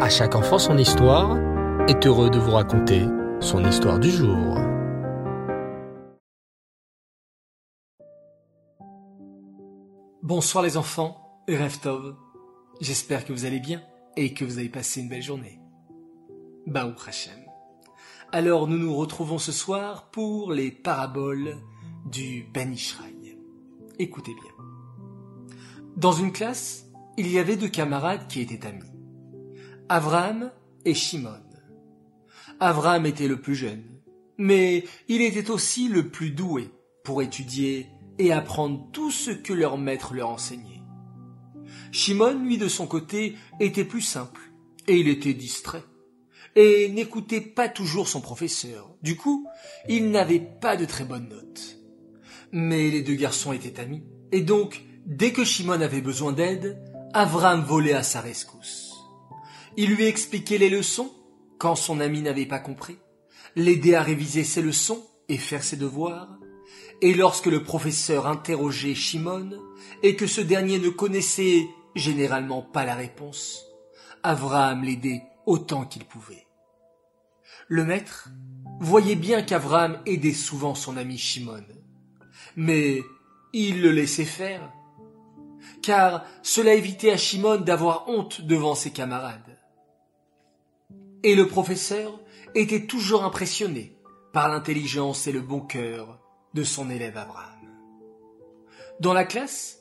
À chaque enfant son histoire est heureux de vous raconter son histoire du jour. Bonsoir les enfants, Reftov. J'espère que vous allez bien et que vous avez passé une belle journée. Baou Hashem. Alors nous nous retrouvons ce soir pour les paraboles du Ben Ishraï. Écoutez bien. Dans une classe, il y avait deux camarades qui étaient amis. Avraham et Shimon. Avraham était le plus jeune, mais il était aussi le plus doué pour étudier et apprendre tout ce que leur maître leur enseignait. Shimon, lui, de son côté, était plus simple, et il était distrait, et n'écoutait pas toujours son professeur. Du coup, il n'avait pas de très bonnes notes. Mais les deux garçons étaient amis, et donc, dès que Shimon avait besoin d'aide, Avraham volait à sa rescousse. Il lui expliquait les leçons quand son ami n'avait pas compris, l'aidait à réviser ses leçons et faire ses devoirs, et lorsque le professeur interrogeait Shimon et que ce dernier ne connaissait généralement pas la réponse, Avraham l'aidait autant qu'il pouvait. Le maître voyait bien qu'Avraham aidait souvent son ami Shimon, mais il le laissait faire, car cela évitait à Shimon d'avoir honte devant ses camarades. Et le professeur était toujours impressionné par l'intelligence et le bon cœur de son élève Abraham. Dans la classe,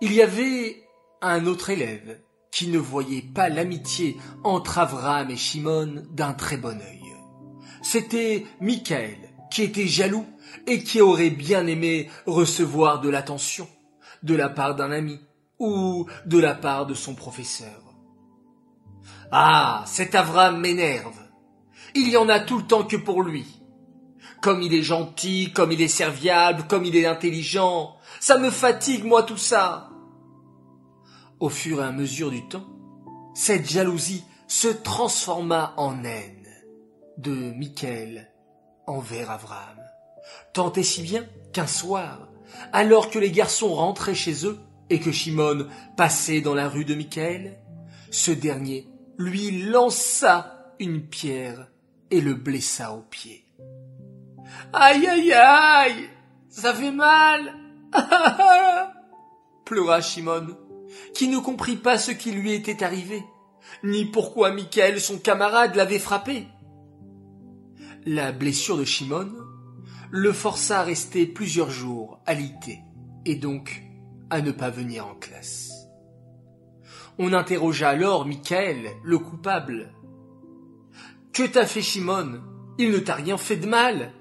il y avait un autre élève qui ne voyait pas l'amitié entre Abraham et Shimon d'un très bon œil. C'était Michael, qui était jaloux et qui aurait bien aimé recevoir de l'attention de la part d'un ami ou de la part de son professeur. Ah, cet Avram m'énerve. Il y en a tout le temps que pour lui. Comme il est gentil, comme il est serviable, comme il est intelligent, ça me fatigue, moi, tout ça. Au fur et à mesure du temps, cette jalousie se transforma en haine de Michael envers Avram. Tant et si bien qu'un soir, alors que les garçons rentraient chez eux et que Shimon passait dans la rue de Michael, ce dernier lui lança une pierre et le blessa au pied. Aïe aïe aïe, ça fait mal. pleura Shimon, qui ne comprit pas ce qui lui était arrivé, ni pourquoi Michael, son camarade, l'avait frappé. La blessure de Shimon le força à rester plusieurs jours alité, et donc à ne pas venir en classe. On interrogea alors Michael, le coupable. Que t'a fait Shimon? Il ne t'a rien fait de mal.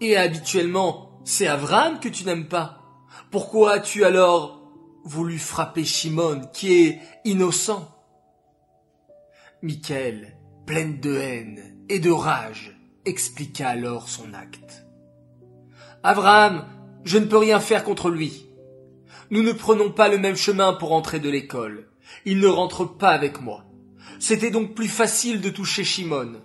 Et habituellement, c'est Avram que tu n'aimes pas. Pourquoi as-tu alors voulu frapper Shimon, qui est innocent? Michael, pleine de haine et de rage, expliqua alors son acte. Avram, je ne peux rien faire contre lui. Nous ne prenons pas le même chemin pour entrer de l'école il ne rentre pas avec moi. C'était donc plus facile de toucher Shimon.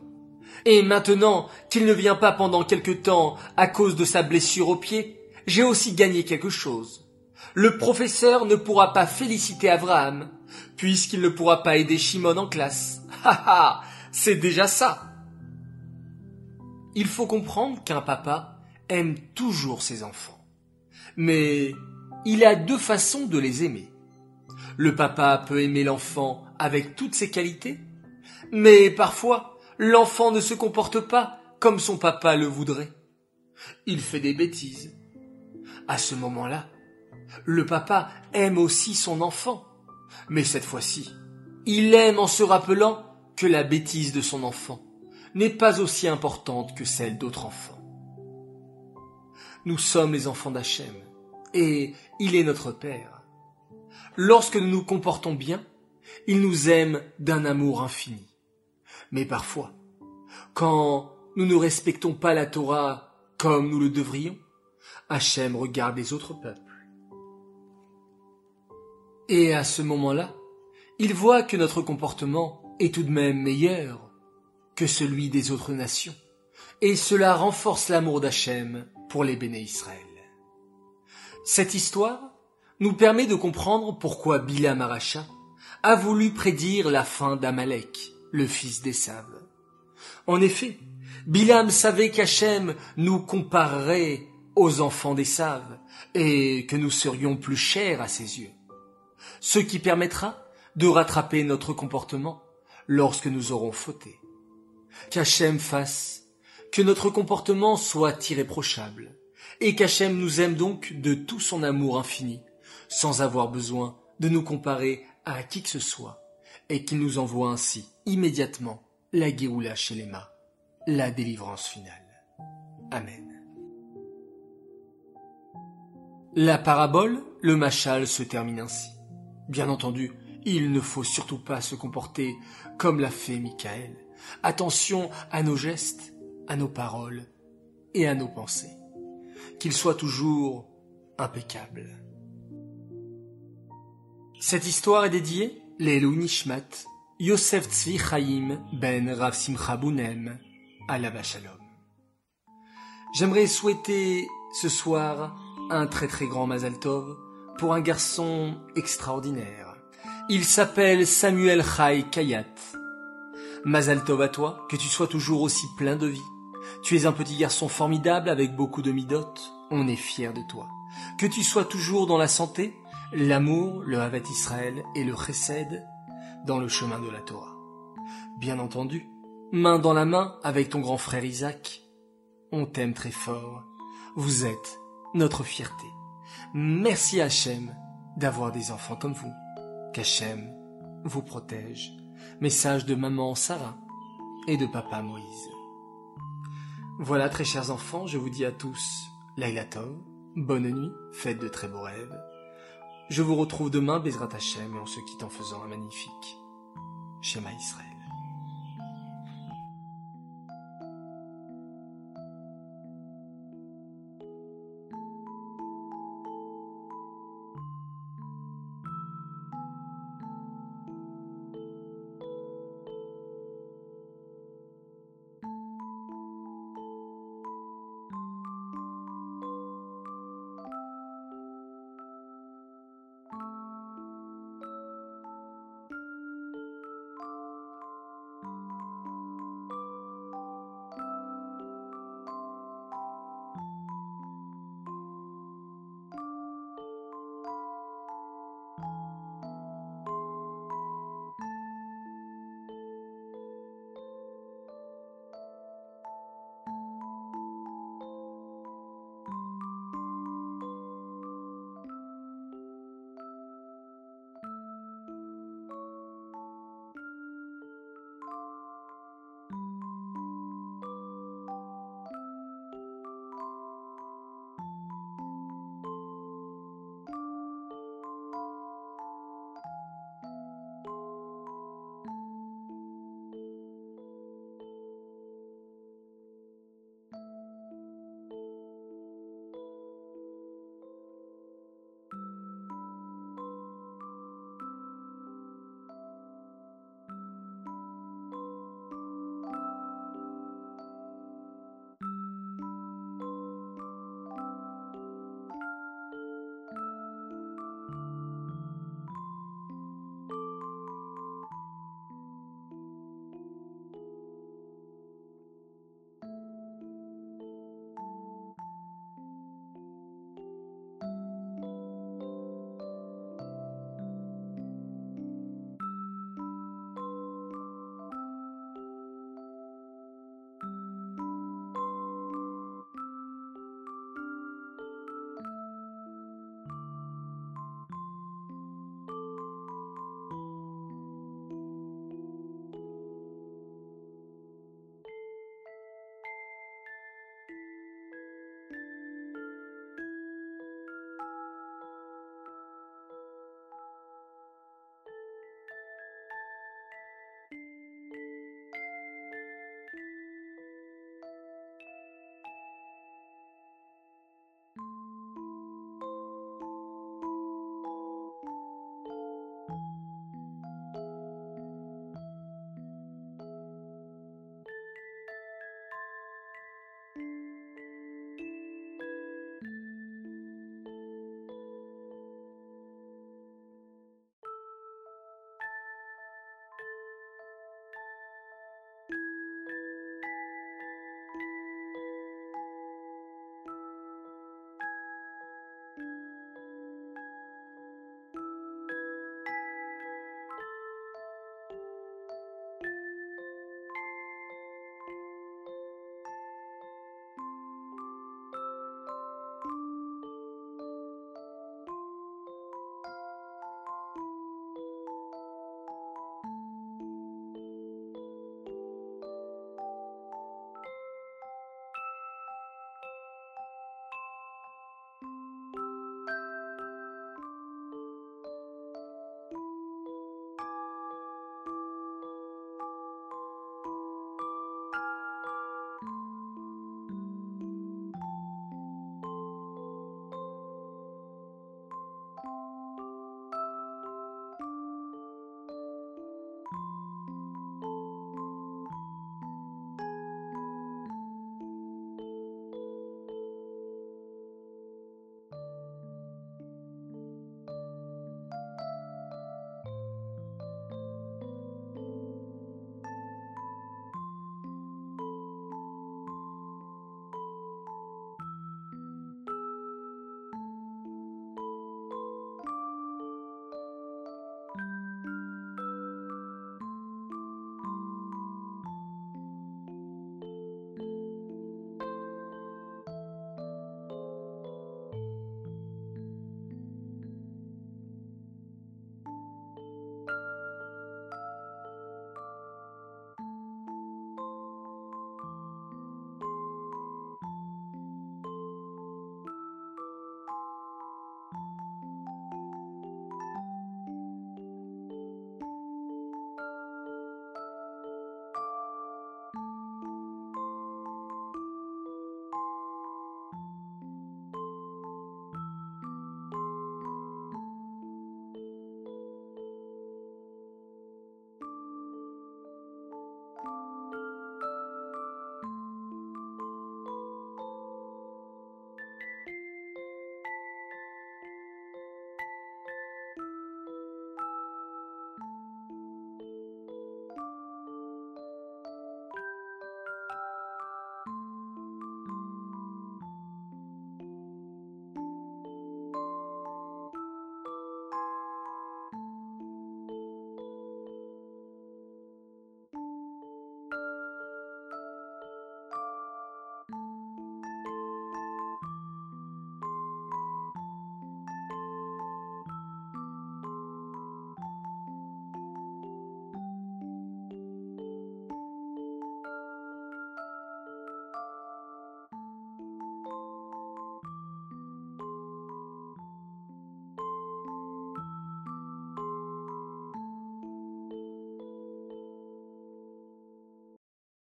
Et maintenant qu'il ne vient pas pendant quelque temps à cause de sa blessure au pied, j'ai aussi gagné quelque chose. Le professeur ne pourra pas féliciter Abraham, puisqu'il ne pourra pas aider Shimon en classe. Ha ha, c'est déjà ça. Il faut comprendre qu'un papa aime toujours ses enfants. Mais il a deux façons de les aimer. Le papa peut aimer l'enfant avec toutes ses qualités, mais parfois l'enfant ne se comporte pas comme son papa le voudrait. Il fait des bêtises. À ce moment-là, le papa aime aussi son enfant, mais cette fois-ci, il aime en se rappelant que la bêtise de son enfant n'est pas aussi importante que celle d'autres enfants. Nous sommes les enfants d'Hachem, et il est notre Père lorsque nous nous comportons bien, il nous aime d'un amour infini. Mais parfois, quand nous ne respectons pas la Torah comme nous le devrions, Hachem regarde les autres peuples. Et à ce moment-là, il voit que notre comportement est tout de même meilleur que celui des autres nations, et cela renforce l'amour d'Hachem pour les béné Israël. Cette histoire nous permet de comprendre pourquoi Bilam Aracha a voulu prédire la fin d'Amalek le fils d'Essav. En effet, Bilam savait qu'Hachem nous comparerait aux enfants d'Essav et que nous serions plus chers à ses yeux. Ce qui permettra de rattraper notre comportement lorsque nous aurons fauté. Qu'Hachem fasse que notre comportement soit irréprochable et qu'Hachem nous aime donc de tout son amour infini sans avoir besoin de nous comparer à qui que ce soit et qu'il nous envoie ainsi immédiatement la Géoula Shelema, la délivrance finale. Amen. La parabole, le machal, se termine ainsi. Bien entendu, il ne faut surtout pas se comporter comme l'a fait Michael. Attention à nos gestes, à nos paroles et à nos pensées. Qu'ils soient toujours impeccables. Cette histoire est dédiée Lelou Nishmat, Yosef Tzvi Chaim ben Rav Simcha Bounem, la Shalom. J'aimerais souhaiter ce soir un très très grand Mazal Tov pour un garçon extraordinaire. Il s'appelle Samuel Chai Kayat. Mazal Tov à toi, que tu sois toujours aussi plein de vie. Tu es un petit garçon formidable avec beaucoup de midotes. On est fier de toi. Que tu sois toujours dans la santé, l'amour, le Havat Israël et le Chesed dans le chemin de la Torah. Bien entendu, main dans la main avec ton grand frère Isaac, on t'aime très fort. Vous êtes notre fierté. Merci Hachem d'avoir des enfants comme vous. Qu'Hachem vous protège. Message de maman Sarah et de papa Moïse. Voilà, très chers enfants, je vous dis à tous, Laila Tov, bonne nuit, faites de très beaux rêves. Je vous retrouve demain, Bezrat Hachem, et on se quitte en faisant un magnifique schéma Israël.